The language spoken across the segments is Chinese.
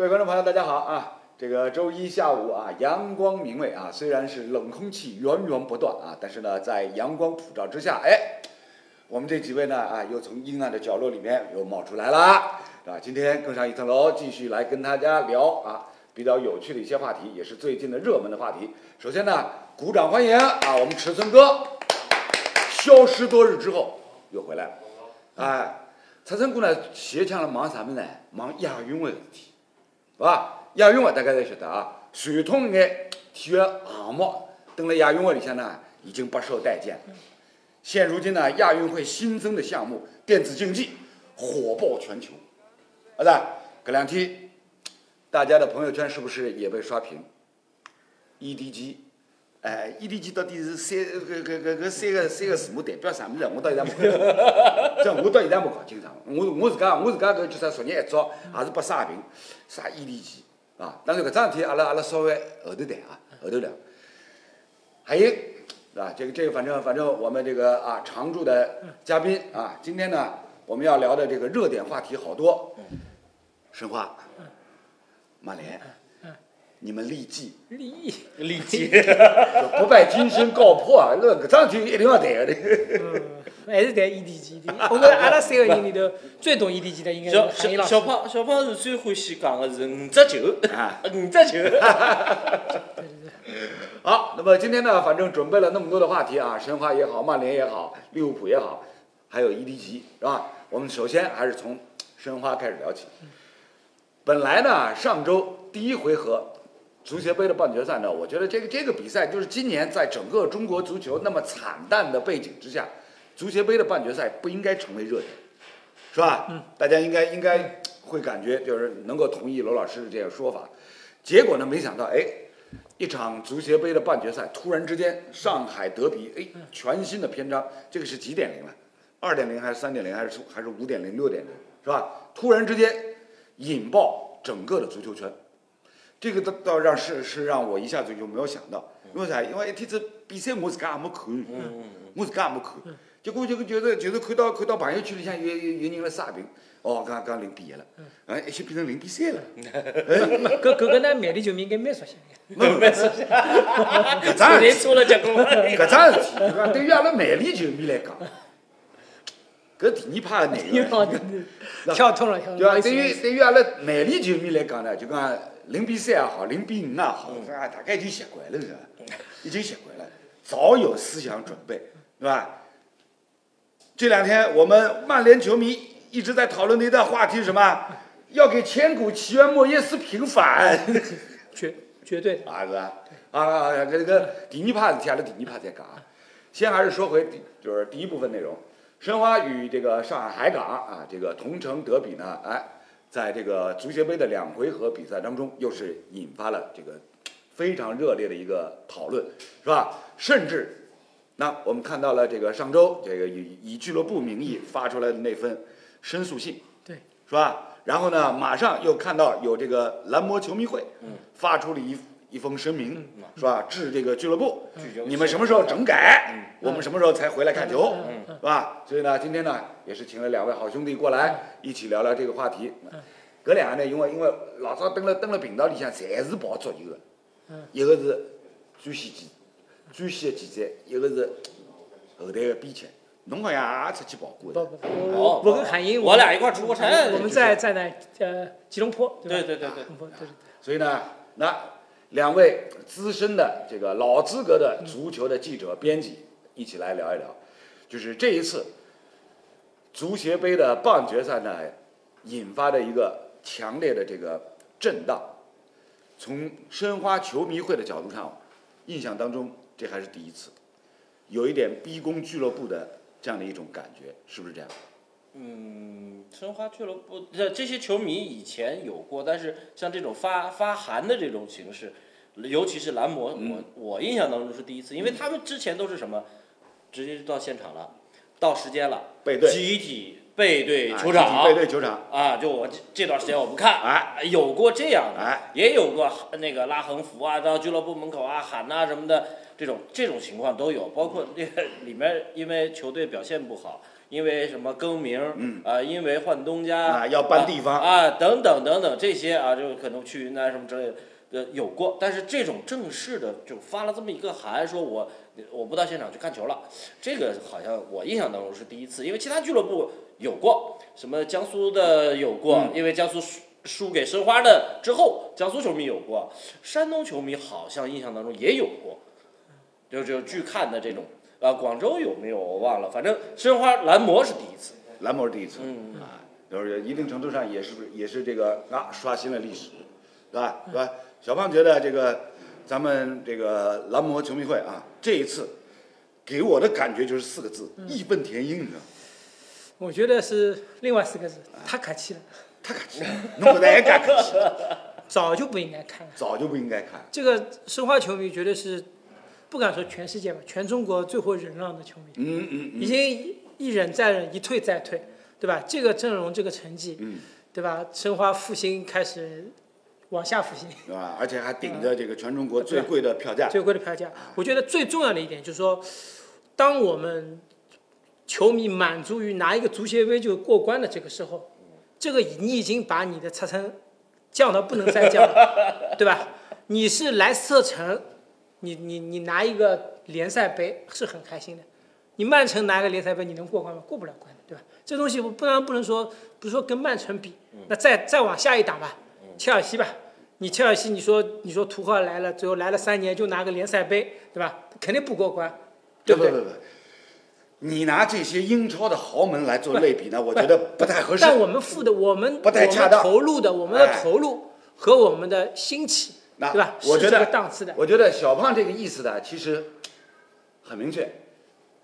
各位观众朋友，大家好啊！这个周一下午啊，阳光明媚啊，虽然是冷空气源源不断啊，但是呢，在阳光普照之下，哎，我们这几位呢啊，又从阴暗的角落里面又冒出来了，啊，今天更上一层楼，继续来跟大家聊啊比较有趣的一些话题，也是最近的热门的话题。首先呢，鼓掌欢迎啊，我们尺寸哥，消失多日之后又回来了，哎，尺寸哥呢，前腔了忙啥么呢？忙亚运会的事体。是吧？亚运会大家侪晓得啊，传统眼体育项目，等了亚运会里向呢，已经不受待见。现如今呢，亚运会新增的项目电子竞技火爆全球，儿子，这两天大家的朋友圈是不是也被刷屏？EDG，哎，EDG 到底是三搿搿搿搿三个三个字母代表啥物事？我到现在没搞，这我到现在没搞清楚。我我自家我自家搿叫啥昨日一早也是被刷屏。啥 EDG 啊？当然搿桩事体，阿拉阿拉稍微后头谈啊，后头聊。还有，是吧？这个这个，反正反正我们这个啊常驻的嘉宾啊，今天呢我们要聊的这个热点话题好多。申花，曼联，你们立即立立即 不败金身告破啊！那搿桩事体一定要谈的。还是谈 EDG 的，我觉着阿拉三个人里头最懂 EDG 的应该是小韩毅老师。小小胖小胖是最欢喜讲的是五只球，啊五只球。好，那么今天呢，反正准备了那么多的话题啊，申花也好，曼联也好，利物浦也好，还有 EDG 是吧？我们首先还是从申花开始聊起。本来呢，上周第一回合足协杯的半决赛呢，我觉得这个这个比赛就是今年在整个中国足球那么惨淡的背景之下，足协杯的半决赛不应该成为热点，是吧？嗯。大家应该应该会感觉就是能够同意罗老师的这个说法。结果呢，没想到哎。一场足协杯的半决赛，突然之间上海德比，哎，全新的篇章，这个是几点零了？二点零还是三点零还是还是五点零六点零，是吧？突然之间引爆整个的足球圈，这个倒倒让是是让我一下子就没有想到，因为啥？因为一天子比赛我自家也没看，我自家也没看，结果就就是就是看到看到朋友圈里向有有有人来刷屏，哦，刚刚零比一了，哎，一下变成零比三了，搿搿个呢，曼联球迷应该蛮熟悉的。没熟悉，搿桩事体，谁出了结果？搿桩事体，对伐？对于阿拉曼联球迷来讲，搿第二趴的内容，好的，跳通了，跳对伐？对于对于阿拉曼联球迷来讲呢，就讲零比三也好，零比五也好？大概已经习惯了，是吧？已经习惯了，早有思想准备，对吧？这两天我们曼联球迷一直在讨论的一段话题是什么？要给千古奇冤莫耶斯平反。绝绝对的。啊是吧？啊啊啊！搿个第二趴事体，阿拉第二趴再讲啊。先还是说回第就是第一部分内容，申花与这个上海海港啊，这个同城德比呢，哎，在这个足协杯的两回合比赛当中，又是引发了这个非常热烈的一个讨论，是吧？甚至，那我们看到了这个上周这个以以俱乐部名义发出来的那份申诉信，对，是吧？然后呢，马上又看到有这个蓝魔球迷会嗯发出了一一封声明，是吧？致这个俱乐部，你们什么时候整改？嗯我们什么时候才回来看球？是吧？所以呢，今天呢，也是请了两位好兄弟过来一起聊聊这个话题嗯。搿两个呢，因为因为老早登了登了频道里向，侪是跑足球的嗯，一个是最先记最先的记者，一个是后台的编辑。侬好像也出去跑过的，不不不，哦我我跟韩英，我俩一块儿出过差我们在在那呃吉隆坡，吧？对对对对吉隆坡对对对。所以呢，那两位资深的这个老资格的足球的记者、编辑一起来聊一聊，就是这一次足协杯的半决赛呢，引发的一个强烈的这个震荡。从申花球迷会的角度上，印象当中这还是第一次，有一点逼宫俱乐部的这样的一种感觉，是不是这样？嗯，申花俱乐部这这些球迷以前有过，但是像这种发发函的这种形式，尤其是蓝魔，嗯。我我印象当中是第一次，因为他们之前都是什么，直接就到现场了，到时间了，背对。集体背对啊球场，背对球场，啊，就我这这段时间我不看，哎，有过这样的，哎。也有过那个拉横幅啊，到俱乐部门口啊喊呐、什么的，这种这种情况都有，包括这个里面因为球队表现不好，因为什么更名，嗯。啊，因为换东家，啊要搬地方。啊啊等等等等这些啊，就可能去云南什么之类的。呃，有过，但是这种正式的就发了这么一个函，说我我不到现场去看球了，这个好像我印象当中是第一次，因为其他俱乐部有过，什么江苏的有过，嗯。因为江苏输输给申花的之后，江苏球迷有过，山东球迷好像印象当中也有过，就就拒看的这种，啊，广州有没有我忘了，反正申花蓝魔是第一次，蓝魔是第一次，嗯啊，就是一定程度上也是也是这个啊刷新了历史，对吧？对吧？小胖觉得这个咱们这个蓝魔球迷会啊，这一次给我的感觉就是四个字：义愤填膺，你知道吗？我觉得是另外四个字，太客气了，太客气了，弄得太敢客气，早就不应该看了。早就不应该看。这个申花球迷绝对是不敢说全世界吧，全中国最会忍让的球迷，嗯嗯已嗯经一忍再忍，一退再退，对吧？这个阵容，这个成绩，嗯，对吧？申花复兴开始往下复兴，对吧？而且还顶着这个全中国最贵的票价。最贵的票价。我觉得最重要的一点就是说，当我们球迷满足于拿一个足协杯就过关的这个时候，这个你已经把你的车程降到不能再降了，对吧？你是莱斯特城，你你你拿一个联赛杯是很开心的，你曼城拿个联赛杯你能过关吗？过不了关的，对吧？这东西不然不能说不是说跟曼城比，那再再往下一档吧，切尔西吧。你切尔西，你说你说图赫来了，最后来了三年就拿个联赛杯，对吧？肯定不过关，对不对？不不不，你拿这些英超的豪门来做类比呢，我觉得不太合适。但我们付的，我们不太恰我们当投入的，我们的哎投入和我们的兴起，那对吧？我觉得这个档次的。我觉得小胖这个意思呢，其实很明确，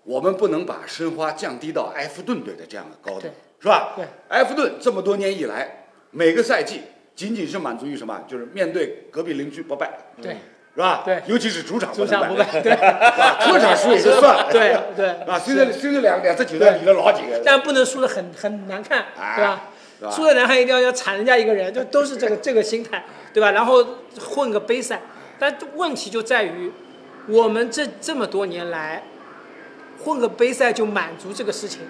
我们不能把申花降低到埃弗顿队的这样的高度，是吧？对，埃弗顿这么多年以来，每个赛季仅仅是满足于什么？就是面对隔壁邻居不败，对，是吧？对尤其是主场不败，对啊，客场输也就算了，对对啊，虽然虽然两两支球队离了老几个，但不能输的很很难看，哎对吧？输的难看一定要要铲人家一个人，就都是这个这个心态，对吧？然后混个杯赛，但问题就在于，我们这这么多年来，混个杯赛就满足这个事情，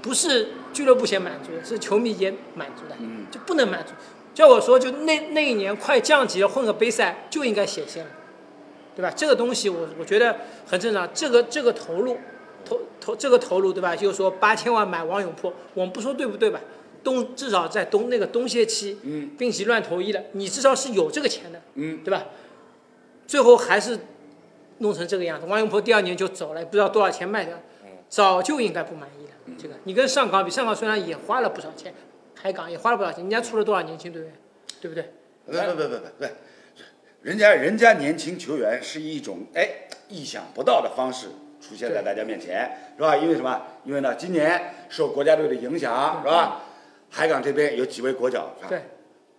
不是俱乐部先满足的，是球迷也满足的，嗯就不能满足。叫我说，就那那一年快降级了，混个杯赛就应该显现了，对吧？这个东西我我觉得很正常，这个这个投入，投投这个投入对吧？就是说八千万买王永珀，我们不说对不对吧？冬至少在东那个东歇期，嗯病急乱投医的，你至少是有这个钱的，嗯，对吧？最后还是弄成这个样子，王永珀第二年就走了，也不知道多少钱卖掉，早就应该不满意了。这个你跟上港比，上港虽然也花了不少钱，海港也花了不少钱，人家出了多少年轻队员，对不对？不不不不不，人家人家年轻球员是一种哎意想不到的方式出现在大家面前，是吧？因为什么？因为呢，今年受国家队的影响，是吧？海港这边有几位国脚，是吧？对，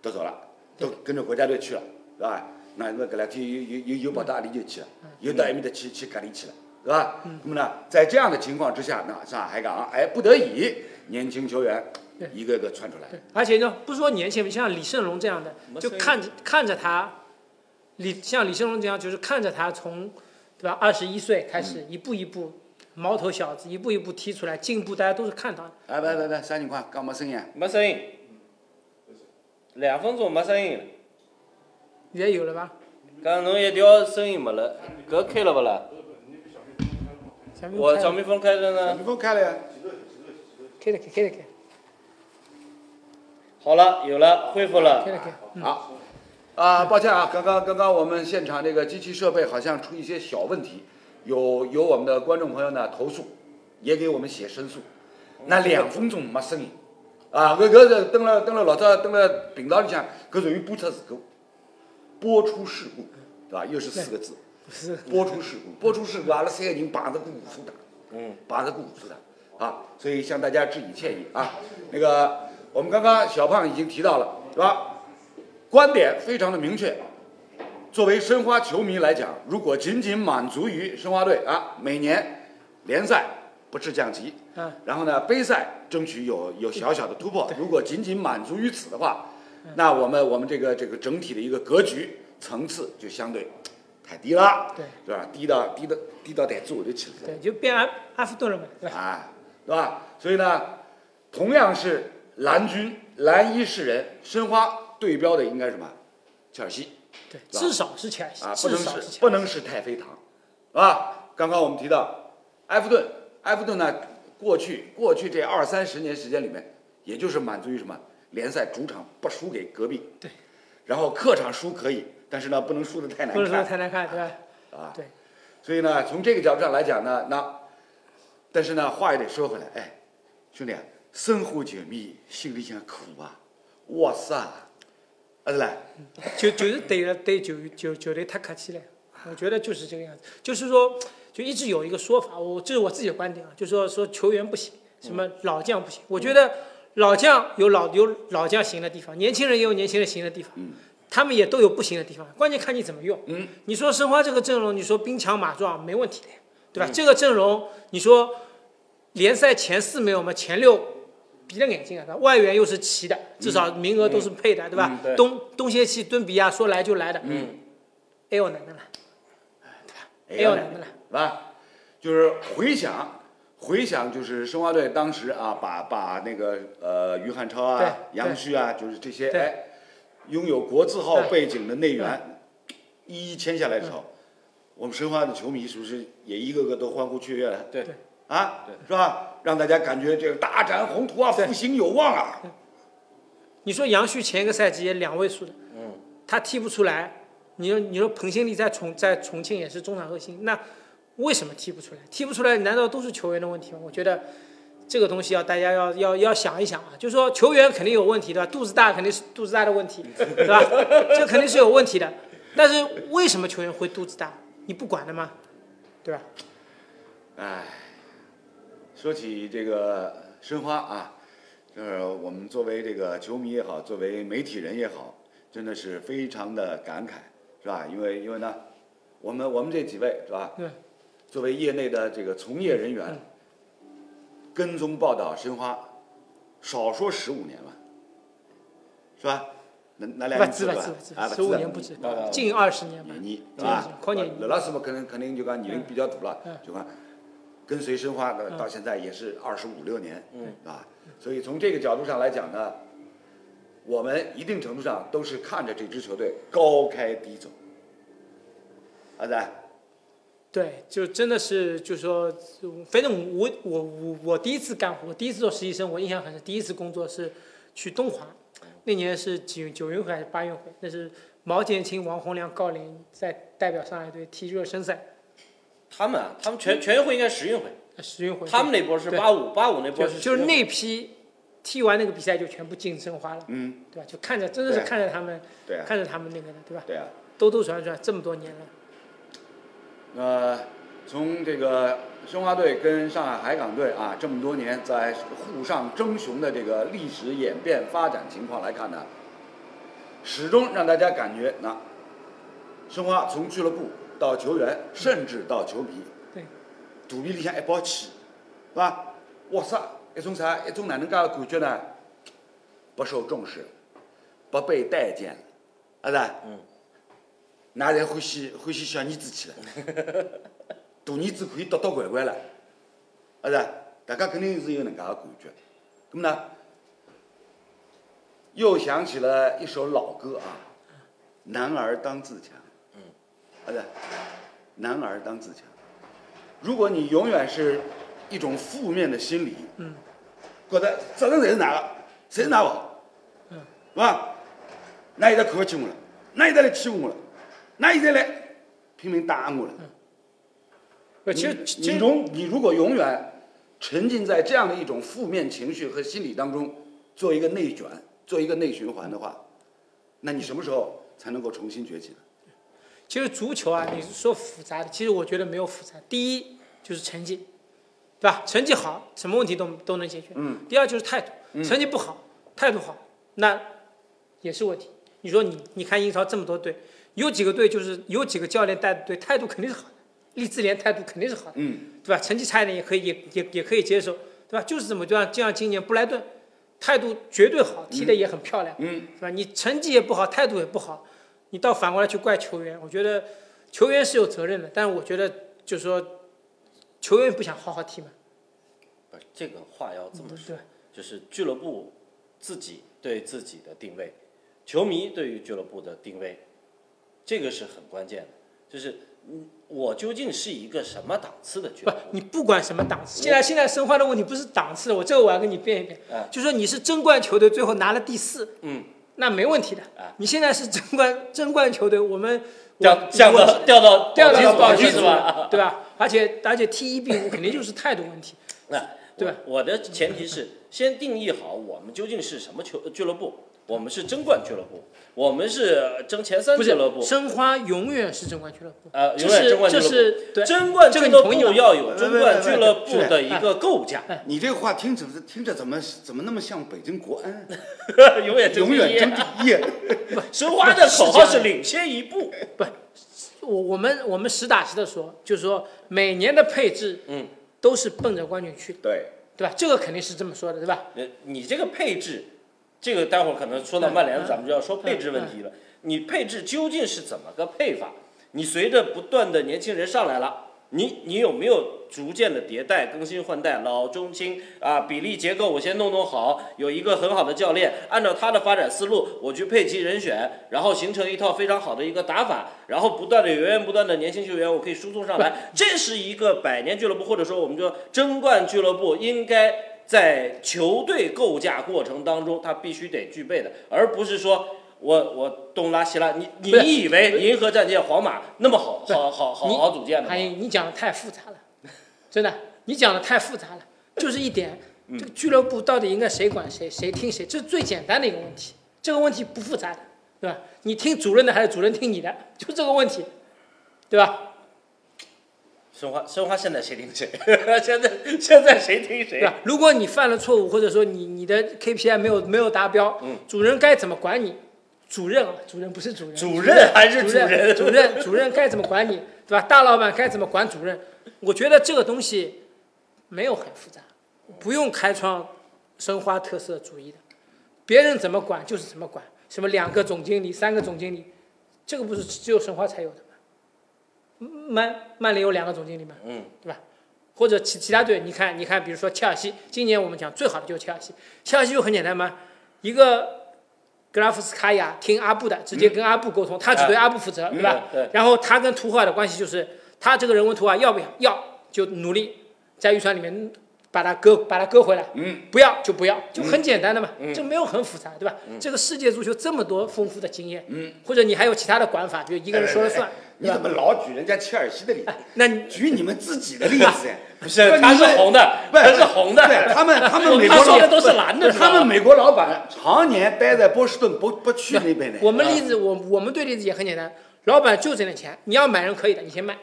都走了，都跟着国家队去了，是吧？那那搿两天有有有有跑到阿里就去了，有到埃面搭去去隔离去了，是吧？那么呢，在这样的情况之下，那上海港哎不得已，年轻球员对一个个窜出来，对，而且呢，不是说年轻人，像李胜龙这样的，就看着看着他，李像李胜龙这样，就是看着他从，对吧？二十一岁开始一步一步，毛头小子一步一步踢出来进步，大家都是看到的。哎，来来来，啥情况？刚没声音啊？没声音，两分钟没声音了。也有了吧？刚刚侬一条声音没了，搿开了不啦？我小蜜蜂开着小呢。蜜蜂开了呀。开了开，开了开，好了，有了，恢复了开。了开。嗯，好，啊，抱歉啊，刚刚刚刚我们现场这个机器设备好像出一些小问题，有有我们的观众朋友呢投诉，也给我们写申诉，那两分钟没声音，啊，搿搿是登了登了老早登了频道里向，搿属于播出事故，播出事故，对吧？又是四个字，播出事故，播出事故，阿拉三个人碰着过无数趟。嗯，把这个捂住的啊，所以向大家致以歉意啊。那个，我们刚刚小胖已经提到了，是吧？观点非常的明确。作为申花球迷来讲，如果仅仅满足于申花队啊，每年联赛不是降级，嗯，然后呢，杯赛争取有有小小的突破。如果仅仅满足于此的话，那我们我们这个这个整体的一个格局层次就相对太低了，对，是吧？低到低到低到台子下头去了。对，就变阿阿弗顿了嘛，对吧？啊，对吧？所以呢，同样是蓝军蓝衣世人，申花对标的应该是什么？切尔西对，至少是切尔西，啊，不至能少是是不能是太妃糖，是吧？刚刚我们提到埃弗顿，埃弗顿呢，过去过去这二三十年时间里面，也就是满足于什么联赛主场不输给隔壁，对，然后客场输可以，但是呢不能输的太难看，不能说看太难看，对吧？啊。对，所以呢，从这个角度上来讲呢，那但是呢，话也得说回来，哎，兄弟啊，生活球迷心里想苦啊，哇塞，啊是啦，就就是对了，对球球球队太客气了。我觉得就是这个样子，就是说，就一直有一个说法，我这是我自己的观点啊，就是说说球员不行，什么老将不行。我觉得老将有老有老将行的地方，年轻人也有年轻人行的地方，他们也都有不行的地方，关键看你怎么用。嗯，你说申花这个阵容，你说兵强马壮没问题的，对吧？这个阵容，你说联赛前四没有吗？前六闭着眼睛啊，对吧外援又是齐的，至少名额都是配的，对吧？东东歇期敦比亚说来就来的，嗯，哎呦难的了，哎哎呦难的了，是吧？就是回想，回想就是申花队当时啊，把把那个呃于汉超啊、杨旭啊，就是这些哎，拥有国字号背景的内援，一一签下来的时候，我们申花的球迷是不是也一个个都欢呼雀跃了？对对。啊，对。是吧？让大家感觉这个大展宏图啊，对复兴有望啊！你说杨旭前一个赛季也两位数的，嗯，他踢不出来，你说你说彭新力在重在重庆也是中场核心，那为什么踢不出来？踢不出来难道都是球员的问题吗？我觉得这个东西要大家要要要想一想啊，就是说球员肯定有问题对吧？肚子大肯定是肚子大的问题，对吧？这肯定是有问题的。但是为什么球员会肚子大？你不管的吗？对吧？哎，说起这个申花啊，就是我们作为这个球迷也好，作为媒体人也好，真的是非常的感慨，是吧？因为因为呢，我们我们这几位是吧？对。作为业内的这个从业人员，嗯跟踪报道申花，少说十五年了，是吧？那那两不年吧不止吧啊，，十五年不止近二十年吧廿。年，是近吧20？靠年刘老师嘛，可能肯定就讲年龄比较大了嗯，就讲跟随申花的嗯到现在也是二十五六年，嗯啊，所以从这个角度上来讲呢，我们一定程度上都是看着这支球队高开低走，啊对，对，就真的是，就说，反正我我我我第一次干活，第一次做实习生，我印象很深。第一次工作是去东华，那年是九九运会还是八运会？那是毛剑卿、王洪亮、郜林在代表上海队踢热身赛，他们啊，他们全全运会应该十运会，呃十运会。他们那波是八五八五那波就是就是那批踢完那个比赛就全部进申花了，嗯，对吧？就看着真的是看着他们，对啊，看着他们那个的，对吧？对啊。兜兜转转这么多年了，呃，从这个申花队跟上海海港队啊这么多年在沪上争雄的这个历史演变发展情况来看呢，始终让大家感觉那申花从俱乐部到球员，甚至到球迷，对，肚皮里向一包气，是吧？哇塞，一种啥，一种哪能介的感觉呢？不受重视，不被待见，啊是吧？嗯。㑚侪欢喜欢喜小儿子去了，大儿子可以捣捣拐拐了，啊是吧？大家肯定是有能介个感觉。那么呢，又想起了一首老歌啊，《男儿当自强》。嗯。啊是，男儿当自强。如果你永远是一种负面的心理，嗯，觉得责任谁是哪个，谁是哪不好，嗯，是吧？那现在看不起我了，那现在来欺负我了，那现在来拼命打我了。呃其实你其实你如你如果永远沉浸在这样的一种负面情绪和心理当中，做一个内卷，做一个内循环的话，那你什么时候才能够重新崛起呢？其实足球啊，你是说复杂的，其实我觉得没有复杂。第一就是成绩，对吧？成绩好，什么问题都都能解决。嗯。第二就是态度，成绩不好，态度好，那也是问题。你说你你看英超这么多队，有几个队就是有几个教练带的队态度肯定是好的，利兹联态度肯定是好的，嗯，对吧？成绩差一点也可以也也也可以接受，对吧？就是这么就像就像今年布莱顿，态度绝对好，踢得也很漂亮，嗯，是吧？你成绩也不好，态度也不好，你倒反过来去怪球员，我觉得球员是有责任的，但是我觉得就是说，球员不想好好踢嘛，不这个话要这么说对，就是俱乐部自己对自己的定位，球迷对于俱乐部的定位，这个是很关键的。就是嗯，我究竟是一个什么档次的俱不乐部？，你不管什么档次，现在现在申花的问题不是档次，我这个我要跟你辩一辩，嗯就说你是争冠球队，最后拿了第四，嗯，那没问题的哎。你现在是争冠争冠球队，我们掉降我到掉到掉到保级是吧？对吧？而且而且 T 一 B 五肯定就是态度问题，那对吧我的前提是先定义好我们究竟是什么球俱乐部。我们是争冠俱乐部，我们是争前三不俱乐部是，申花永远是争冠俱乐部，呃，永远争冠俱乐部。是对，争冠这俱乐部要有争冠俱乐部的一个构架，你这个话听着听着怎么怎么那么像北京国安？永远争永远第一争第一。申花的口号是领先一步，不我我们我们实打实的说，就是说每年的配置，嗯，都是奔着冠军去的，对，对吧？这个肯定是这么说的，对吧？呃，你这个配置，这个待会儿可能说到曼联，咱们就要说配置问题了。你配置究竟是怎么个配法？你随着不断的年轻人上来了，你你有没有逐渐的迭代、更新换代，老中青啊比例结构我先弄弄好，有一个很好的教练，按照他的发展思路，我去配齐人选，然后形成一套非常好的一个打法，然后不断的源源不断的年轻球员，我可以输送上来，这是一个百年俱乐部，或者说我们说争冠俱乐部应该在球队构架过程当中，他必须得具备的，而不是说。我我东拉西拉，你你以为银河战舰皇马那么好好好好好组建的吗韩？英，你讲的太复杂了，真的，你讲的太复杂了，就是一点，嗯这个俱乐部到底应该谁管谁，谁听谁，这是最简单的一个问题，这个问题不复杂的，对吧？你听主任的还是主任听你的，就这个问题，对吧？申花申花现在谁听谁？现在现在谁听谁？对吧？如果你犯了错误，或者说你你的 KPI 没有没有达标，嗯主任该怎么管你？主任啊，主任不是主任，主任还是主主任 主任主任该怎么管你，对吧？大老板该怎么管主任？我觉得这个东西没有很复杂，不用开创申花特色主义的，别人怎么管就是怎么管。什么两个总经理、三个总经理，这个不是只有申花才有的吗？曼曼联有两个总经理嘛？嗯，或者其其他队，你看，你看，比如说切尔西，今年我们讲最好的就是切尔西，切尔西就很简单嘛，一个格拉夫斯卡娅听阿布的，直接跟阿布沟通，他只对阿布负责，对吧？嗯对，然后他跟图赫尔的关系就是，他这个人问图赫尔要不要，要就努力在预算里面把它割把它割回来，嗯，不要就不要，就很简单的嘛，嗯这没有很复杂，对吧？这个世界足球这么多丰富的经验，嗯，或者你还有其他的管法，比如一个人说了算？你怎么老举人家切尔西的例子？那你举你们自己的例子呀？不是，他是红的，不是他是红的，对他们，他们美国他说老的都是蓝的，他们美国老板常年待在波士顿，不不去那边的。我们例子，我我们对例子也很简单，老板就这点钱，你要买人可以的，你先卖，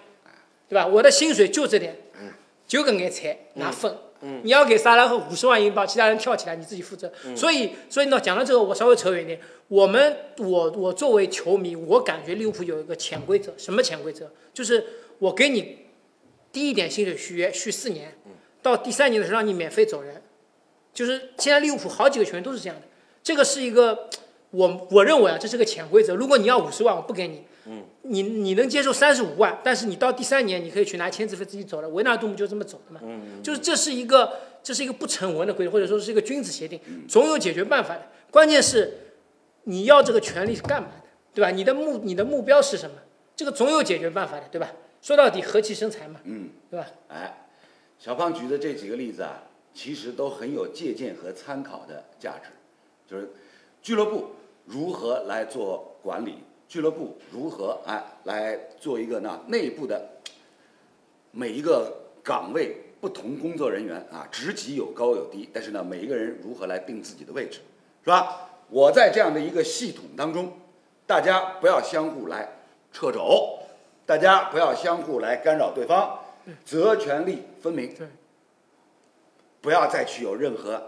对吧？我的薪水就这点，就跟挨菜拿分。你要给萨拉赫五十万英镑，其他人跳起来你自己负责。所以，所以呢，讲到这个，我稍微扯远一点。我们，我我作为球迷，我感觉利物浦有一个潜规则，什么潜规则？就是我给你低一点薪水续约，续四年，到第三年的时候让你免费走人。就是现在利物浦好几个球员都是这样的，这个是一个我我认为啊，这是个潜规则。如果你要五十万，我不给你，嗯，你你能接受三十五万，但是你到第三年你可以去拿签字费自己走了。维纳杜姆就这么走的嘛，嗯，就是这是一个这是一个不成文的规则，或者说是一个君子协定，总有解决办法的。关键是你要这个权利是干嘛的，对吧？你的目你的目标是什么？这个总有解决办法的，对吧？说到底和气生财嘛，嗯，对吧？哎，小胖举的这几个例子啊，其实都很有借鉴和参考的价值，就是俱乐部如何来做管理，俱乐部如何哎来做一个呢内部的每一个岗位不同工作人员啊，职级有高有低，但是呢，每一个人如何来定自己的位置，是吧？我在这样的一个系统当中，大家不要相互来掣肘，大家不要相互来干扰对方，责权利分明。对，不要再去有任何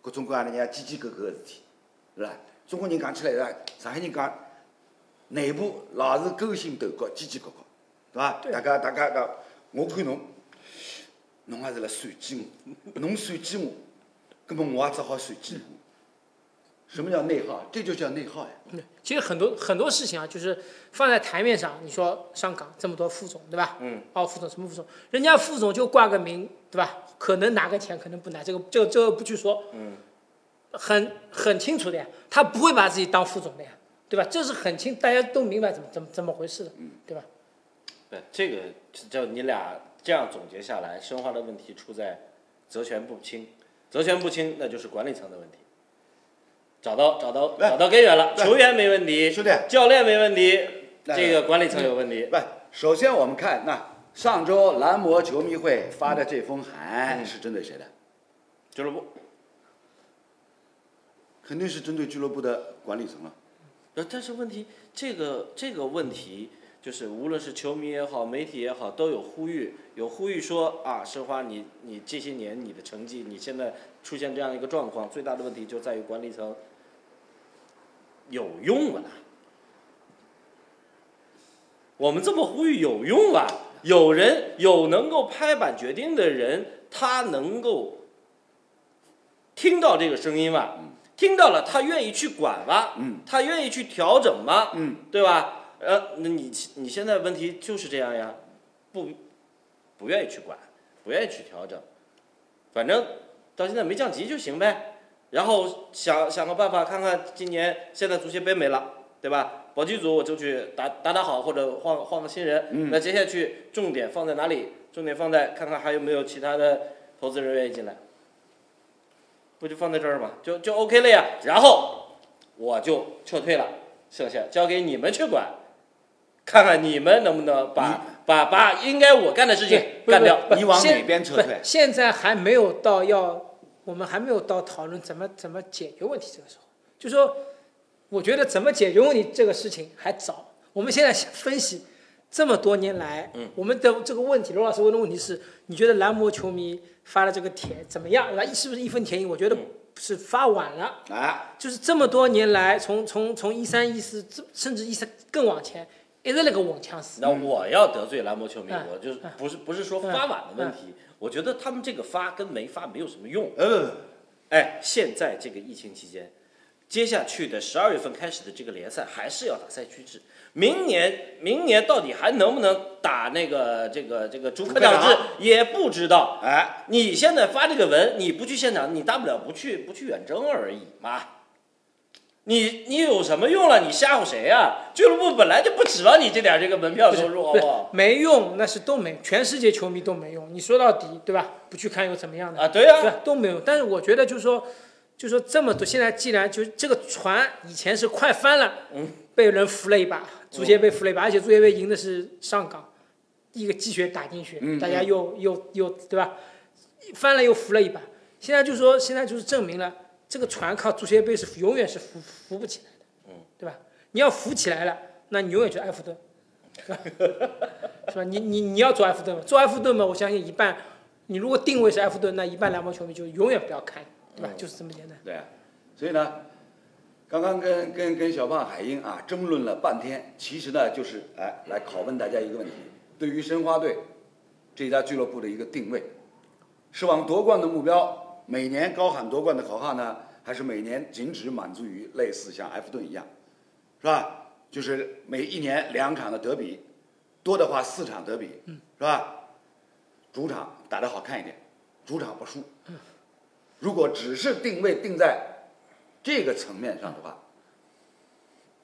各种各样的人家叽叽格格的事体，是吧？中国人讲起来？上海人讲内部老是勾心斗角、叽叽格格，对吧？大家大家讲，我看侬，侬也是来算计我，侬算计我，葛么我也只好算计侬。什么叫内耗？这就叫内耗呀。对，其实很多很多事情啊，就是放在台面上，你说上港这么多副总，对吧？嗯。哦，副总什么副总？人家副总就挂个名，对吧？可能拿个钱，可能不拿，这个这个这个不去说。嗯。很很清楚的呀，他不会把自己当副总的呀，对吧？这是很清，大家都明白怎么怎么怎么回事的，对吧？对，这个就你俩这样总结下来，申花的问题出在责权不清，责权不清那就是管理层的问题。找到找到找到根源了，球员没问题，兄弟教练没问题，这个管理层有问题。不，首先我们看那上周蓝魔球迷会发的这封函是针对谁的？俱乐部，肯定是针对俱乐部的管理层了。呃，但是问题，这个这个问题就是，无论是球迷也好，媒体也好，都有呼吁，有呼吁说啊，申花你你这些年你的成绩，你现在出现这样一个状况，最大的问题就在于管理层有用吗？我们这么呼吁有用啊？有人有能够拍板决定的人，他能够听到这个声音吗？听到了，他愿意去管吗？嗯，他愿意去调整吗？嗯，对吧？呃，那你你现在问题就是这样呀，不不愿意去管，不愿意去调整，反正到现在没降级就行呗。然后想想个办法，看看今年现在足协杯没了，对吧？保级组我就去打打打好，或者换换个新人。嗯那接下去重点放在哪里？重点放在看看还有没有其他的投资人愿意进来。不就放在这儿吗？就就 OK 了呀。然后我就撤退了，剩下交给你们去管，看看你们能不能把把把应该我干的事情干掉。你往现哪边撤退现在还没有到要，我们还没有到讨论怎么怎么解决问题这个时候。就说，我觉得怎么解决问题这个事情还早。我们现在先分析这么多年来，嗯我们的这个问题，罗老师问的问题是：你觉得蓝魔球迷发的这个帖怎么样？来是不是义愤填膺？我觉得嗯是发晚了。啊，就是这么多年来，从从从一三一四，甚至一三更往前，一直那个稳枪死。那我要得罪蓝魔球迷，嗯我就是不是不是说发晚的问题，我觉得他们这个发跟没发没有什么用。嗯，哎，现在这个疫情期间，接下去的十二月份开始的这个联赛还是要打赛区制。明年，明年到底还能不能打那个这个这个主客场制也不知道。哎，你现在发这个文，你不去现场，你大不了不去不去远征而已嘛。你你有什么用了？你吓唬谁呀、俱乐部本来就不指望你这点这个门票收入，好不好？没用，那是都没，全世界球迷都没用。你说到底，对吧？不去看又怎么样呢？啊，对呀、对吧？都没有。但是我觉得就是说，就说这么多，现在既然就这个船以前是快翻了，嗯，被人扶了一把，足协杯扶了一把，而且足协杯赢的是上港，一个鸡血打进去，嗯大家又又又对吧？翻了又扶了一把。现在就是说，现在就是证明了这个船靠足协杯是永远是扶扶不起来的，嗯，对吧？你要扶起来了，那你永远就是埃弗顿，是吧？是吧？你你你要做埃弗顿嘛，做埃弗顿嘛，我相信一半，你如果定位是埃弗顿，那一半蓝魔球迷就永远不要看，对吧？嗯就是这么简单。对啊，所以呢，刚刚跟跟跟小胖海英啊争论了半天，其实呢就是哎来拷问大家一个问题：对于申花队这家俱乐部的一个定位，是往夺冠的目标，每年高喊夺冠的口号呢，还是每年仅止满足于类似像埃弗顿一样，是吧？就是每一年两场的德比，多的话四场德比，是吧？主场打得好看一点，主场不输。如果只是定位定在这个层面上的话，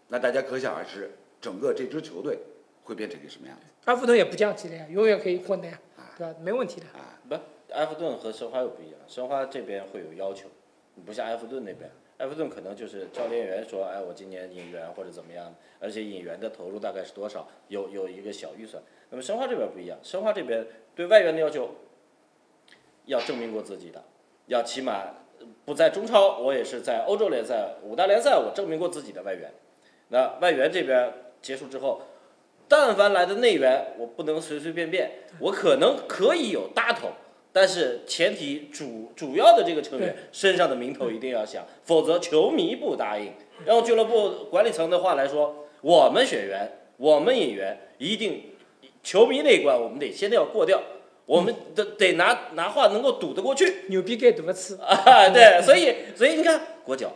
那大家可想而知，整个这支球队会变成一个什么样子埃弗顿也不降级了呀，永远可以混的呀，啊对吧？没问题的。啊？不，埃弗顿和申花又不一样，申花这边会有要求，你不像埃弗顿那边，埃弗顿可能就是教练员说，哎，我今年引援或者怎么样，而且引援的投入大概是多少，有有一个小预算。那么申花这边不一样，申花这边对外援的要求要证明过自己的，要起码不在中超，我也是在欧洲联赛、五大联赛，我证明过自己的外援。那外援这边结束之后，但凡来的内援，我不能随随便便，我可能可以有搭头，但是前提主主要的这个成员身上的名头一定要响，否则球迷不答应。然后俱乐部管理层的话来说，我们选员，我们引援，一定球迷那关我们得先要过掉，我们得得拿拿话能够堵得过去。牛逼该怎么吃，啊，对，所以所以你看国脚，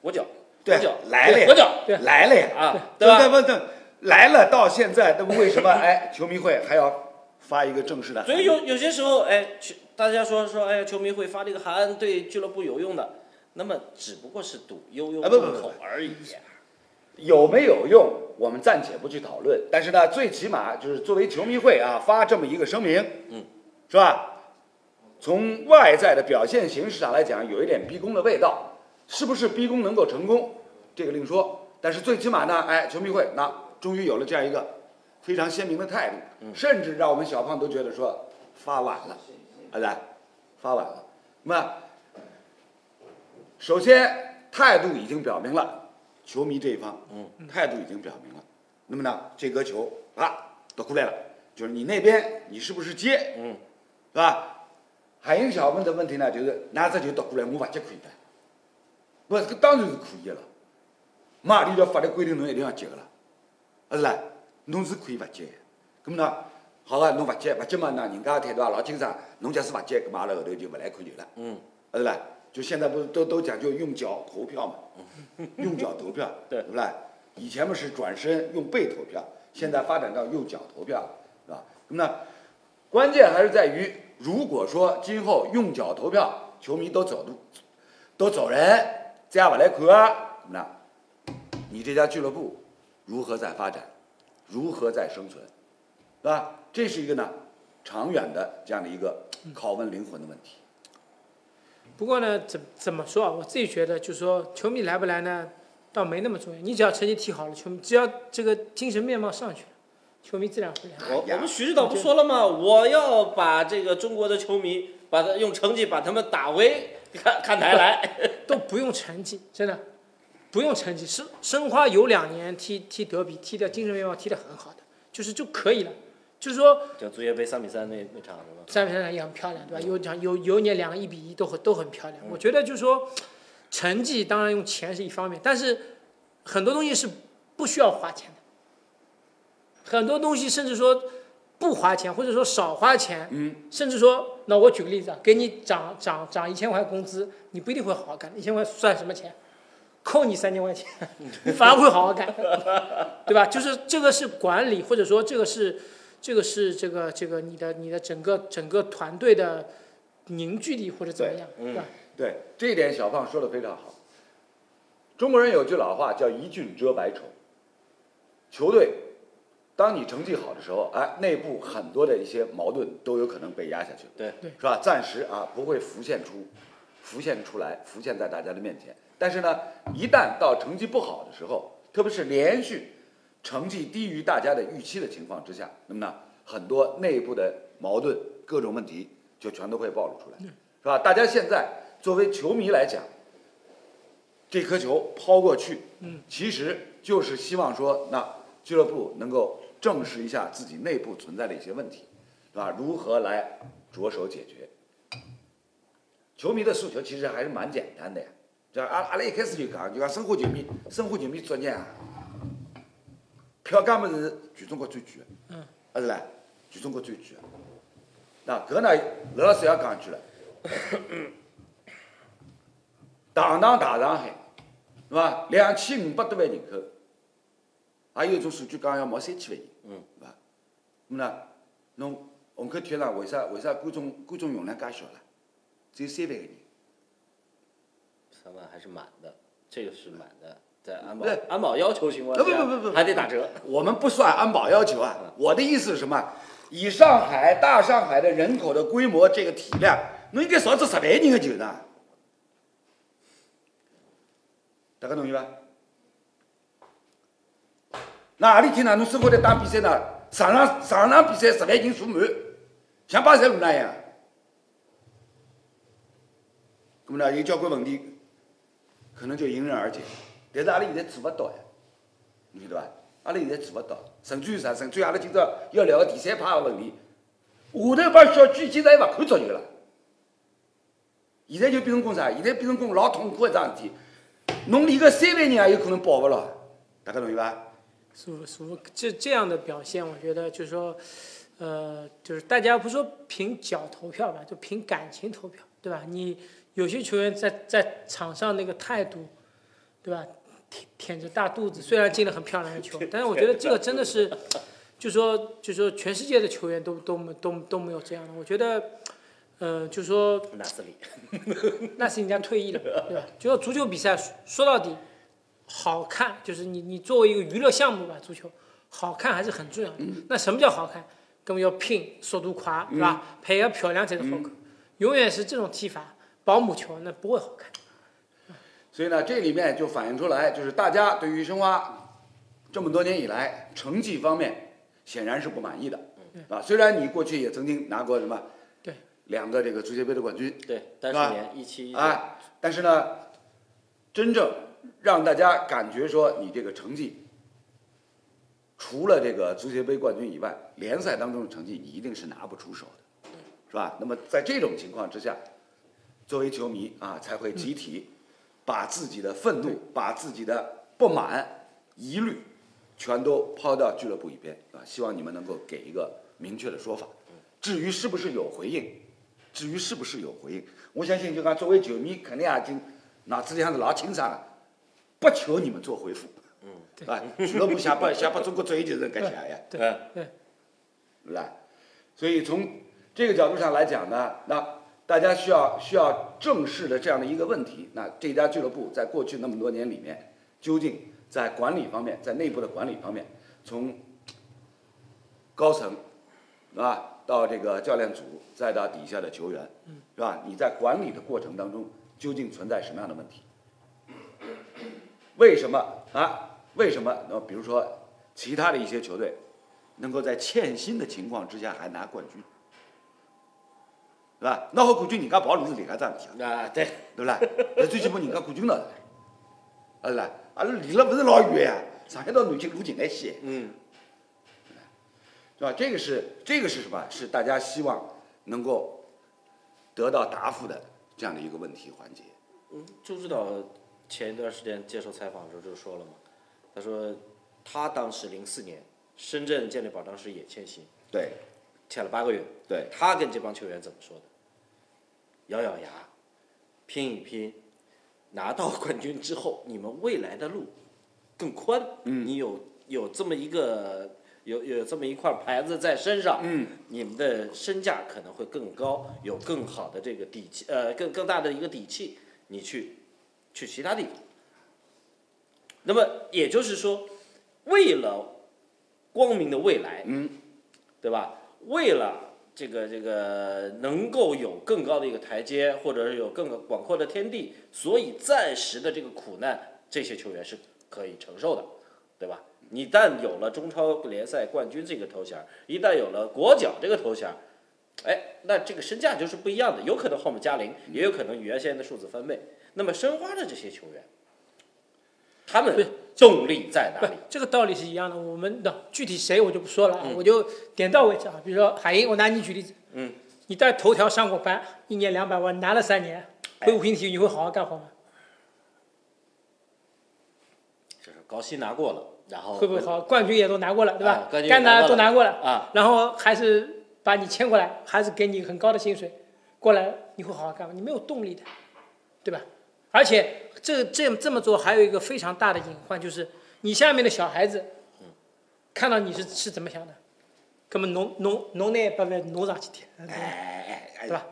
国脚，国脚，来了呀裹脚对来了呀，啊，对吧？不不来了，到现在，那么为什么哎，球迷会还要发一个正式的？所以有有些时候，哎，去大家说说，哎，球迷会发这个函对俱乐部有用的，那么只不过是堵悠悠啊不不不众口而已。有没有用，我们暂且不去讨论。但是呢，最起码就是作为球迷会啊，发这么一个声明，嗯，是吧？从外在的表现形式上来讲，有一点逼宫的味道，是不是逼宫能够成功，这个另说。但是最起码呢，哎，球迷会那终于有了这样一个非常鲜明的态度，甚至让我们小胖都觉得说发晚了，啊对，发晚了。那么，首先态度已经表明了，球迷这一方，嗯，态度已经表明了。那么呢，这个球啊都过来了，就是你那边你是不是接，嗯，是吧？还有小问的问题呢，就是拿这球夺过来，我不接可以的，不，这个当然是可以的了。马里条法律规定侬一定要接的了，啊是啦，侬是可以不接的。那么呢，好个侬不接，不接嘛那，人家态度也老清爽，侬假使不接，咁嘛阿拉后头就不来看球了。嗯，啊是啦，就现在不是都都讲究用脚投票嘛，用脚投票，对不啦？以前嘛是转身用背投票，现在发展到用脚投票，是吧？那么呢，关键还是在于，如果说今后用脚投票，球迷都走路，都走人，再也不来看啊，那你这家俱乐部如何在发展，如何在生存，是吧？这是一个呢长远的这样的一个拷问灵魂的问题。不过呢，怎怎么说啊？我自己觉得，就是说球迷来不来呢，倒没那么重要。你只要成绩踢好了，球迷只要这个精神面貌上去了，球迷自然会来。我我们徐指导不说了吗？我要把这个中国的球迷，把他用成绩把他们打回 看看台来。都不用成绩，真的不用成绩。申申花有两年踢踢德比，踢的精神面貌踢得很好的，就是就可以了。就是说就足协杯三比三那那场是吧？三比三也很漂亮，对吧？有场有有一年两个一比一都很都很漂亮。我觉得就是说，成绩当然用钱是一方面，但是很多东西是不需要花钱的。很多东西甚至说不花钱，或者说少花钱，嗯，甚至说，那我举个例子啊，给你涨涨涨一千块工资，你不一定会好好干，一千块算什么钱？扣你三千块钱，你 反而会好好干，对吧？就是这个是管理，或者说这个是这个是这个这个你的你的整个整个团队的凝聚力或者怎么样，对对吧？对这一点，小胖说的非常好。中国人有句老话叫“一俊遮百丑”。球队，当你成绩好的时候，哎，内部很多的一些矛盾都有可能被压下去，对对是吧？暂时啊不会浮现出，浮现出来，浮现在大家的面前。但是呢，一旦到成绩不好的时候，特别是连续成绩低于大家的预期的情况之下，那么呢，很多内部的矛盾、各种问题就全都会暴露出来，是吧？大家现在作为球迷来讲，这颗球抛过去，嗯，其实就是希望说，那俱乐部能够正视一下自己内部存在的一些问题，是吧？如何来着手解决？球迷的诉求其实还是蛮简单的呀。就阿阿拉一开始就讲，就讲生活球迷，生活球迷作孽啊，票价么是全中国最贵的，嗯，啊是啦，全中国最贵的。那搿呢，刘老师也讲一句了，堂堂大上海，是伐？两千五百多万人口，还有一种数据讲要毛三千万人，嗯，是伐？那么呢，侬虹口体育场为啥为啥观众观众容量介小了？只有三万个人。三万还是满的，这个是满的，在安保安保要求情况不不，不不不还得打折。我们不算安保要求啊，我的意思是什么？以上海大上海的人口的规模这个体量，侬应该少至十万人的球场。大家同意伐？那阿里天呢？侬生活在打比赛呢？场上场上比赛十万人坐满，像巴塞罗那一样。那么呢，有交关问题，可能就迎刃而解。但是阿拉现在做勿到呀。你晓得伐？阿拉现在做勿到，甚至于啥？甚至于阿拉今朝要聊个第三趴个问题，下头帮小区现在还勿看足球了。现在就变成讲啥？现在变成讲老痛苦一桩事体，侬连个三万人也有可能保勿牢，大家同意伐？舒舒这这样的表现，我觉得就是说，呃，就是大家不说凭脚投票吧，就凭感情投票，对吧？你有些球员在在场上那个态度，对吧？舔舔着大肚子，虽然进了很漂亮的球，但是我觉得这个真的是，就说就说全世界的球员都都没都都没有这样的。我觉得，呃，就说纳斯里，那是人家退役了，对吧？就说足球比赛说到底，好看就是你你作为一个娱乐项目吧，足球好看还是很重要的。那什么叫好看？根本要拼，速度快，是吧？配合漂亮才是好看。永远是这种踢法，保姆球那不会好看。所以呢，这里面就反映出来，就是大家对于申花这么多年以来成绩方面显然是不满意的，啊，虽然你过去也曾经拿过什么，对，两个这个足协杯的冠军，对，单是一七一啊，但是呢，真正让大家感觉说你这个成绩，除了这个足协杯冠军以外，联赛当中的成绩你一定是拿不出手的，是吧？那么在这种情况之下，作为球迷啊，才会集体把自己的愤怒、把自己的不满、疑虑，全都抛到俱乐部一边啊！希望你们能够给一个明确的说法。至于是不是有回应，至于是不是有回应，我相信就讲作为球迷，肯定已经脑子里向是老清爽了，不求你们做回复。嗯，啊，俱乐部想把想把中国足球就是搿想呀，对，对吧？所以从这个角度上来讲呢，那大家需要需要正视的这样的一个问题，那这家俱乐部在过去那么多年里面，究竟在管理方面，在内部的管理方面，从高层，是吧，到这个教练组，再到底下的球员，是吧？你在管理的过程当中，究竟存在什么样的问题？为什么啊？为什么？那比如说其他的一些球队，能够在欠薪的情况之下还拿冠军，是吧？拿好冠军，人家跑路是另外一桩事体，啊，对，对不啦？那最起码人家冠军了，啊是啦，阿拉离了不是老远呀，上海到南京路近来些，嗯，是吧？这个是这个是什么？是大家希望能够得到答复的这样的一个问题环节。嗯，周指导前一段时间接受采访的时候就说了嘛，他说他当时零四年深圳健力宝当时也欠薪，对欠了八个月，对，他跟这帮球员怎么说的？咬咬牙，拼一拼，拿到冠军之后，你们未来的路更宽。嗯你有有这么一个有有这么一块牌子在身上，嗯，你们的身价可能会更高，有更好的这个底气，呃，更更大的一个底气，你去去其他地方。那么也就是说，为了光明的未来，嗯，对吧？为了这个这个能够有更高的一个台阶，或者是有更广阔的天地，所以暂时的这个苦难，这些球员是可以承受的，对吧？你一旦有了中超联赛冠军这个头衔，一旦有了国脚这个头衔，哎，那这个身价就是不一样的，有可能后面加零，也有可能原先的数字翻倍。那么申花的这些球员，他们对动力在哪里？，这个道理是一样的。我们的具体谁我就不说了啊，我就点到为止啊。比如说海英，我拿你举例子，嗯，你在头条上过班，一年两百万，拿了三年，回五星体育你会好好干活吗？就是高薪拿过了，然后会不会好？冠军也都拿过了，对吧啊？冠军该拿都拿过了，啊？然后还是把你签过来，还是给你很高的薪水，过来你会好好干吗？你没有动力的，对吧？而且这这这么做还有一个非常大的隐患，就是你下面的小孩子，看到你是是怎么想的？根本侬侬侬那把万侬上去贴，哎哎哎，对吧？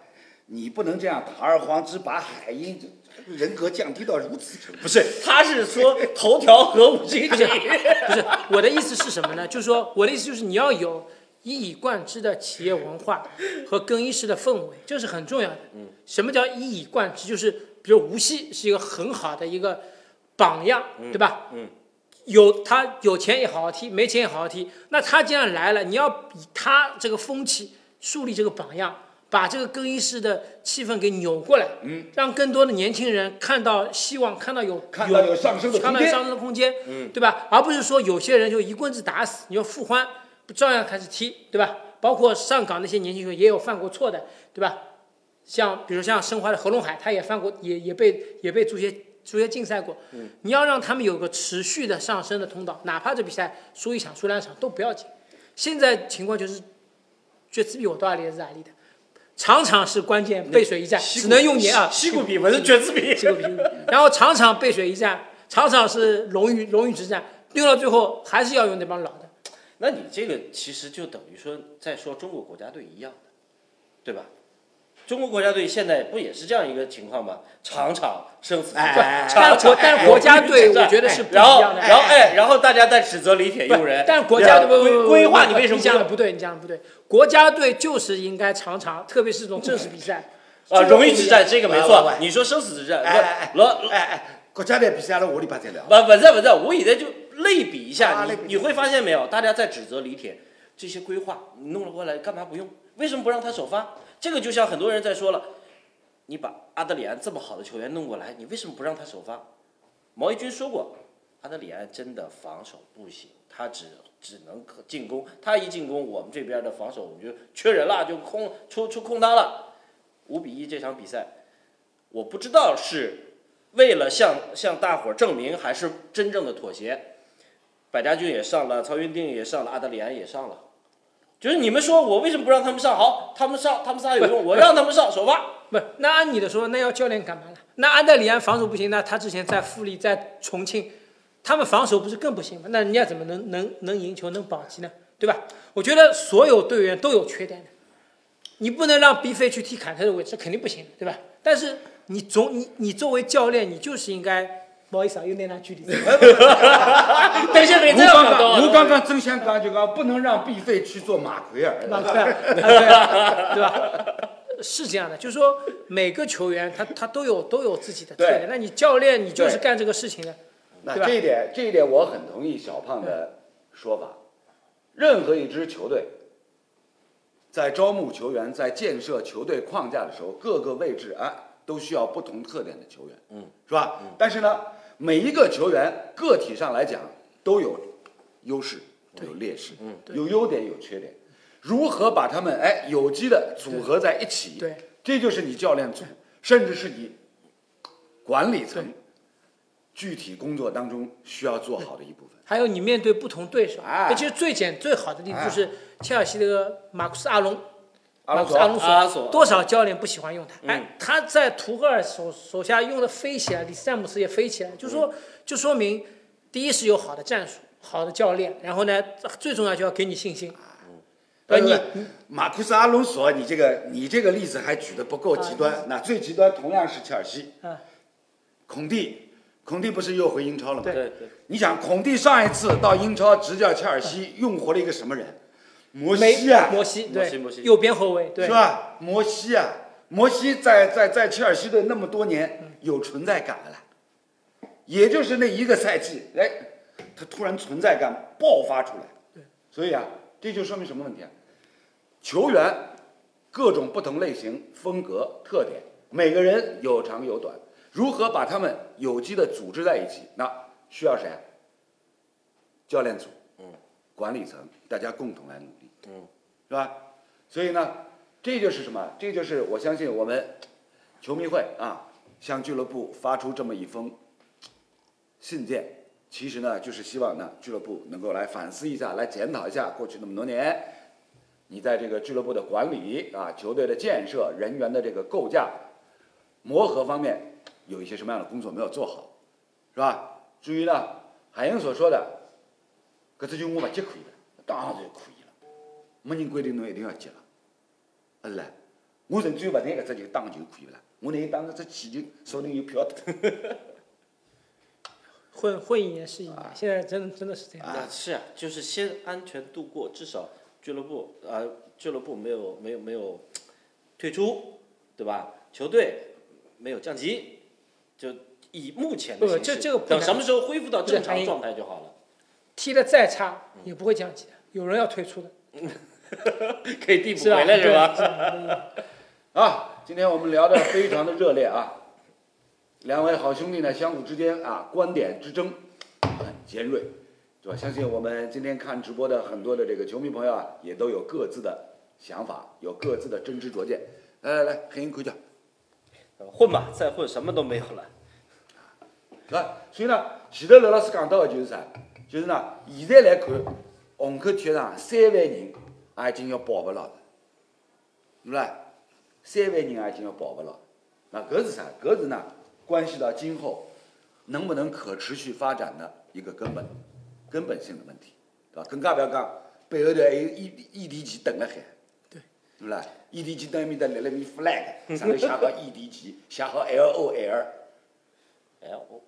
你不能这样堂而皇之把海英人格降低到如此程度。不是，他是说头条和五星不是体育。不是，我的意思是什么呢？就是说，我的意思就是你要有一以贯之的企业文化和更衣室的氛围，这是很重要的。嗯，什么叫一以贯之？就是比如无锡是一个很好的一个榜样，对吧？嗯。有他有钱也好好踢，没钱也好好踢。那他既然来了，你要以他这个风气树立这个榜样，把这个更衣室的气氛给扭过来，嗯，让更多的年轻人看到希望，看到有看到有上升的空间看到有上升的空间，嗯，对吧？而不是说有些人就一棍子打死，你要复欢，不照样开始踢，对吧？包括上港那些年轻球员也有犯过错的，对吧？像比如像申花的何龙海，他也犯过，也也被也被足协足协禁赛过。嗯，你要让他们有个持续的上升的通道，哪怕这比赛输一场、输两场都不要紧。现在情况就是，决子比我多少里是哪里的，场场是关键背水一战，只能用年啊，西谷比不是绝子比。这个比喻，然后场场背水一战，场场是荣誉荣誉之战，用到最后还是要用那帮老的。那你这个其实就等于说在说中国国家队一样的，对吧？中国国家队现在不也是这样一个情况吗？场场生死之战，场场国但是国家队我觉得是不一样的。然后哎，然后大家在指责李铁用人，但国家队规规划你为什么你讲的不对？你讲的不对。国家队就是应该场场，特别是这种正式比赛，啊，荣誉之战这个没。错你说生死之战，哎哎哎老哎哎，国家队比赛了，我礼拜再聊。不不是不是，我以为就类比一下，你你会发现没有，大家在指责李铁这些规划，你弄了过来干嘛不用？为什么不让他首发？这个就像很多人在说了，你把阿德里安这么好的球员弄过来，你为什么不让他首发？毛一军说过，阿德里安真的防守不行，他只只能可进攻，他一进攻，我们这边的防守我们就缺人了，就空出出空当了。五比一这场比赛，我不知道是为了向向大伙证明，还是真正的妥协。百家俊也上了，曹云定也上了，阿德里安也上了。就是你们说我为什么不让他们上？好，他们上，他们仨有用，我让他们上首发。不是，那按你的说，那要教练干嘛呢？那安德里安防守不行，那他之前在富力、在重庆，他们防守不是更不行吗？那人家怎么能能能赢球、能保级呢？对吧？我觉得所有队员都有缺点的，你不能让 B 费去踢坎特的位置，这肯定不行，对吧？但是你总你你作为教练，你就是应该，不好意思啊，又拿举例子，但是没我这样搞刚刚，我到。刚刚正想讲，就讲不能让毕费去做马奎尔。马奎尔，对啊 对吧？是这样的，就是说每个球员他他都有都有自己的特点，那你教练你就是干这个事情的，那这一点，这一点我很同意小胖的说法。任何一支球队在招募球员、在建设球队框架的时候，各个位置啊都需要不同特点的球员，嗯，是吧？但是呢，每一个球员个体上来讲都有优势，有劣势，嗯，有优点有缺点，如何把他们哎有机的组合在一起？对，这就是你教练组，甚至是你管理层具体工作当中需要做好的一部分。还有你面对不同对手，哎。其实最简最好的例子就是切尔西这个马库斯阿隆，阿隆索马库斯阿隆索多少教练不喜欢用他？嗯哎，他在图赫尔手手下用的飞起来，里斯詹姆斯也飞起来，就说就说明第一是有好的战术、好的教练，然后呢，最重要就要给你信心。呃，不你马库斯阿隆索，你这个你这个例子还举得不够极端。那最极端同样是切尔西，啊孔蒂，孔蒂不是又回英超了吗？对对，你想，孔蒂上一次到英超执教切尔西，用活了一个什么人？摩西啊，摩西对摩西摩西右边后卫对是吧？摩西啊，摩西在在在切尔西队那么多年有存在感的了，也就是那一个赛季，哎，他突然存在感爆发出来。对，所以啊，这就说明什么问题啊？球员各种不同类型、风格、特点，每个人有长有短，如何把他们有机的组织在一起？那需要谁啊？教练组，嗯，管理层，大家共同来努力，嗯，是吧？所以呢，这就是什么？这就是我相信我们球迷会啊，向俱乐部发出这么一封信件，其实呢，就是希望呢，俱乐部能够来反思一下，来检讨一下过去那么多年，你在这个俱乐部的管理啊、球队的建设、人员的这个构架、磨合方面，有一些什么样的工作没有做好，是吧？至于呢，海英所说的，搿只球我勿接可以了，当然可以，没人规定侬一定要接了，是啦？我甚至于勿拿搿只球打球可以啦，我拿伊当成只气球，说不定有票投。混混一年是一年，现在真的真的是这样。啊，是啊，就是先安全度过，至少俱乐部啊、俱乐部没有没有没有退出，对吧？球队没有降级，就以目前的形势，这这个等什么时候恢复到正常状态就好了。踢得再差也不会降级的，有人要退出的，可以递补？回来是吧？啊，今天我们聊的非常的热烈啊，两位好兄弟呢相互之间啊观点之争很尖锐，对吧？相信我们今天看直播的很多的这个球迷朋友啊，也都有各自的想法，有各自的真知灼见。来来来，黑鹰盔甲，混吧，再混什么都没有了。来？所以呢，前头刘老师讲到的就是啥？就是呢，现在来看，虹口体育场三万人也已经要保勿牢了，对不啦？三万人也已经要保勿牢。那搿是啥？搿是呢，关系到今后能不能可持续发展的一个根本、根本性的问题，对吧？更加不要讲背后头还有异异地旗等辣海，对，对不啦？异地旗等埃面搭立了面 flag，上头写好异地旗，写好 L O L。哎我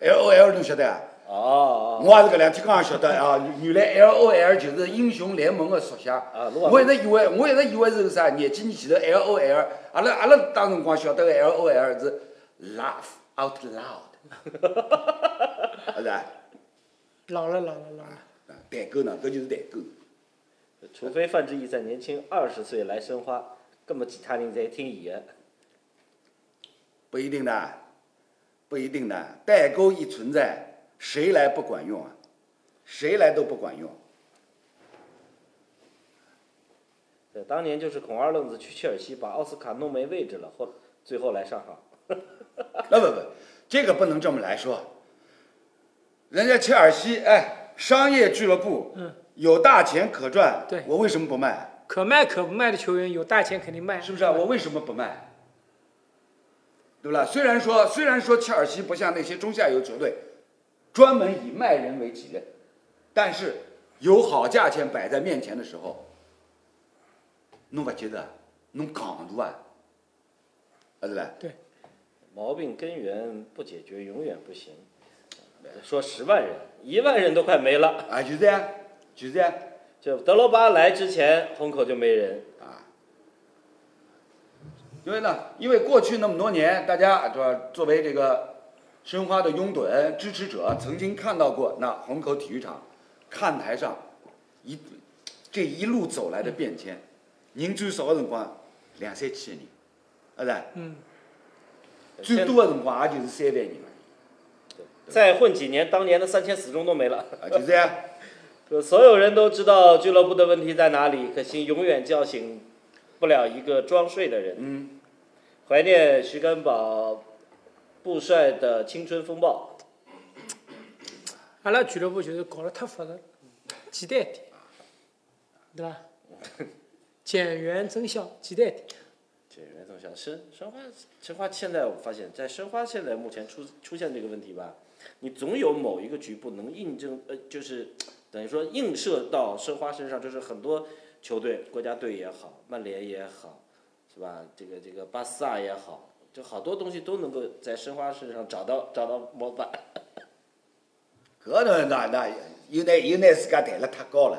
L O L 侬晓得啊？哦我也是搿两天刚刚晓得啊，原来 L O L 就是英雄联盟的缩写。啊我一直以为，我一直以为是啥？廿几年前头 L O L，阿拉阿拉当辰光晓得个 L O L 是 laugh out loud，是吧？老了老了老了，啊代沟呢，搿就是代沟。除非范志毅在年轻二十岁来申花，葛么其他人侪听伊个。不一定的，不一定的，代沟一存在，谁来不管用啊？谁来都不管用。对，当年就是孔二愣子去切尔西，把奥斯卡弄没位置了，后最后来上海。那 不不，这个不能这么来说。人家切尔西，哎，商业俱乐部，嗯，有大钱可赚，对我为什么不卖？可卖可不卖的球员有大钱肯定卖，是不是啊？我为什么不卖？对不啦？虽然说虽然说切尔西不像那些中下游球队，专门以卖人为己任，但是有好价钱摆在面前的时候，侬不觉得？侬戆住啊？啊对啦？毛病根源不解决，永远不行。说十万人，一万人都快没了。啊，就是这样，就是这样。就德罗巴来之前，虹口就没人啊。因为呢，因为过去那么多年，大家对吧，作为这个申花的拥趸支持者，曾经看到过那虹口体育场看台上一这一路走来的变迁，人最少的辰光两三千个人，啊是？嗯，最多的辰光也就是三万人而再混几年，当年的三千死忠都没了。啊就这样。就 所有人都知道俱乐部的问题在哪里，可惜永远叫醒不了一个装睡的人。嗯，怀念徐根宝布帅的青春风暴。阿拉俱乐部就是搞得太复杂了，简单一点，对吧？减员增效，简单一点。减员增效申申花，申花现在我发现，在申花现在目前出出现这个问题吧，你总有某一个局部能印证，呃，就是等于说映射到申花身上，就是很多球队，国家队也好，曼联也好，是吧？这个这个巴萨也好，就好多东西都能够在申花身上找到找到模板。搿那那那有拿有拿自家抬了太高了，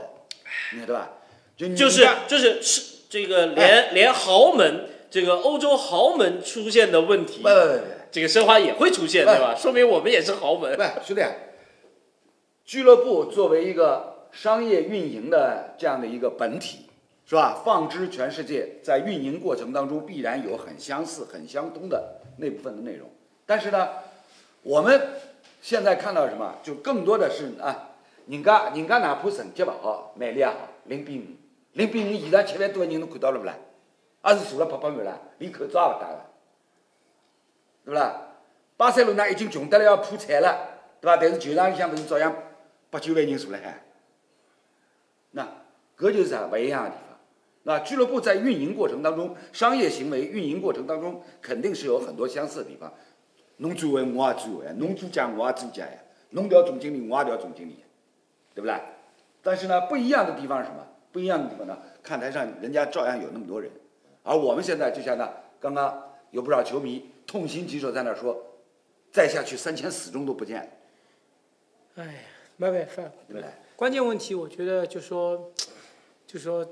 你晓得吧？就是家就是是这个连、连豪门这个欧洲豪门出现的问题不，不不不。这个申花也会出现，对吧？说明我们也是豪门。不，兄弟，俱乐部作为一个商业运营的这样的一个本体，是吧？放之全世界，在运营过程当中必然有很相似、很相通的那部分的内容。但是呢，我们现在看到什么，就更多的是啊，人家人家哪怕成绩不好，卖力也好，零比五，零比五现场七万多个人，侬看到了不啦？也是坐了拍拍满了，连口罩也不戴了。对不啦？巴塞罗那已经穷得了要破产了，对吧？但是球场里向不是照样八九万人坐辣海。那搿就是啥勿一样的地方。那俱乐部在运营过程当中，商业行为运营过程当中，肯定是有很多相似的地方。侬转会我也转会，侬做奖我也做奖呀，侬调总经理我也调总经理，对不啦？但是呢，不一样的地方是什么？不一样的地方呢？看台上人家照样有那么多人，而我们现在就像那刚刚有不少球迷痛心疾首在那儿说，再下去三千死忠都不见了，哎呀，没办法，对不对？关键问题我觉得就说，就说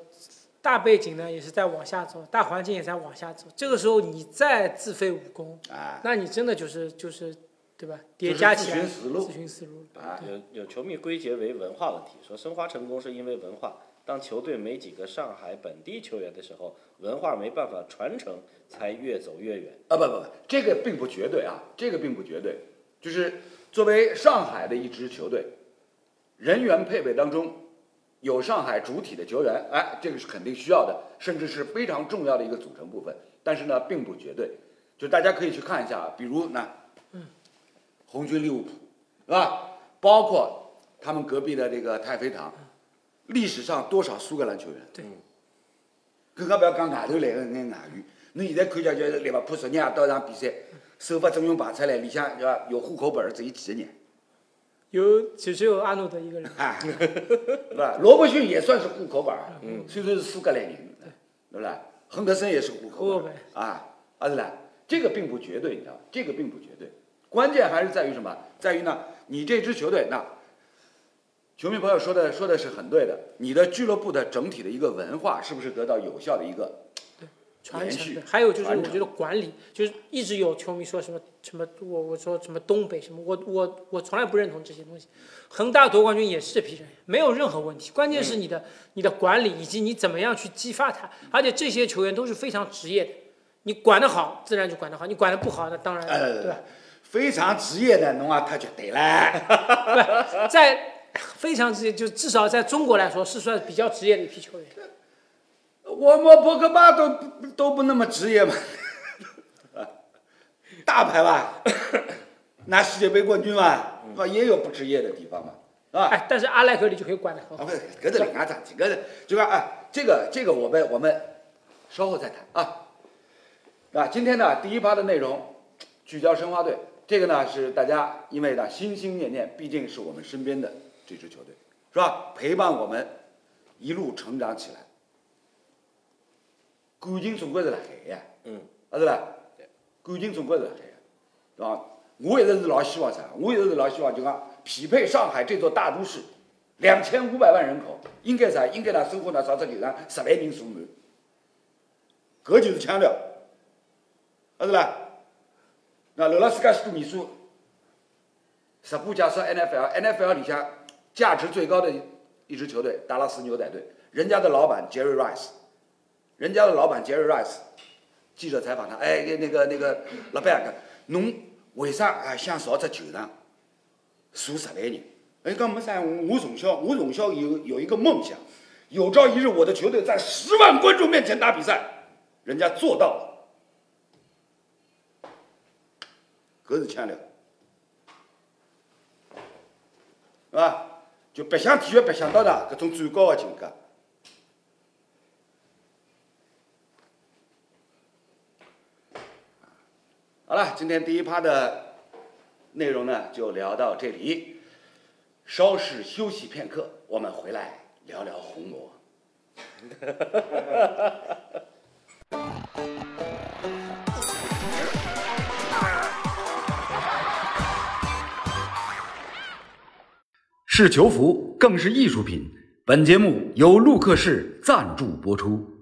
大背景呢也是在往下走，大环境也在往下走。这个时候你再自废武功，啊，那你真的就是就是，对吧？叠加起来，自寻死路。啊有有球迷归结为文化问题，说申花成功是因为文化。当球队没几个上海本地球员的时候，文化没办法传承，才越走越远。啊不不不，这个并不绝对啊，这个并不绝对，就是作为上海的一支球队，人员配备当中有上海主体的球员，哎，这个是肯定需要的，甚至是非常重要的一个组成部分。但是呢，并不绝对，就大家可以去看一下啊，比如呢，红军利物浦，是吧？包括他们隔壁的这个太妃堂，历史上多少苏格兰球员？对更加不要讲外头来个眼外援。侬现在看起来就是利物浦昨日夜到一场比赛，首发阵容排出来，里向对伐有户口本儿只有几个人，有就只有阿诺德一个人。啊，对吧？罗伯逊也算是户口本儿，嗯，虽然是苏格兰人，对不对？亨德森也是户口户口本啊，啊对啦，这个并不绝对，你知道，这个并不绝对，关键还是在于什么？在于呢，你这支球队那。球迷朋友说的说的是很对的，你的俱乐部的整体的一个文化是不是得到有效的一个传承的，还有就是我觉得管理，就是一直有球迷说什么什么，我我说什么东北什么，我我我从来不认同这些东西。恒大夺冠军也是这批人，没有任何问题，关键是你的、你的管理以及你怎么样去激发他，而且这些球员都是非常职业的，你管得好，自然就管得好；你管得不好，那当然、呃对吧？非常职业的，侬啊他就对了。在非常职业，就至少在中国来说是算比较职业的一批球员。我们博格巴都不都不那么职业嘛，大牌吧，拿世界杯冠军嘛，啊也有不职业的地方嘛，啊？哎，但是阿莱格里就可以管得很啊，好。不是，搿是另外桩事体，搿是就说哎，这个这个我们我们稍后再谈啊。啊，今天呢第一趴的内容聚焦申花队，这个呢是大家因为呢心心念念，毕竟是我们身边的这支球队，是吧？陪伴我们一路成长起来，感情总归是辣海呀，嗯，啊是吧？感情总归是辣海呀，对吧？我一直是老希望啥？我一直是老希望就讲匹配上海这座大都市，两千五百万人口，应该啥？应该呢生活呢上只球场十万人坐满，搿就是腔调，啊是吧？那留了世界许多年数，直播介绍 NFL，NFL 里向价值最高的一支球队达拉斯牛仔队，人家的老板 Jerry Rice，人家的老板 Jerry Rice，记者采访他，哎，那个那个老板讲，侬为啥啊想造只球场，坐十万人？哎，讲没啥，我从小我从小有有一个梦想，有朝一日我的球队在十万观众面前打比赛，人家做到了。搿是腔调，是吧？就白相体育，白相到达搿种最高的境界。好了，今天第一趴的内容呢，就聊到这里。稍事休息片刻，我们回来聊聊红魔。是球服，更是艺术品。本节目由陆克氏赞助播出。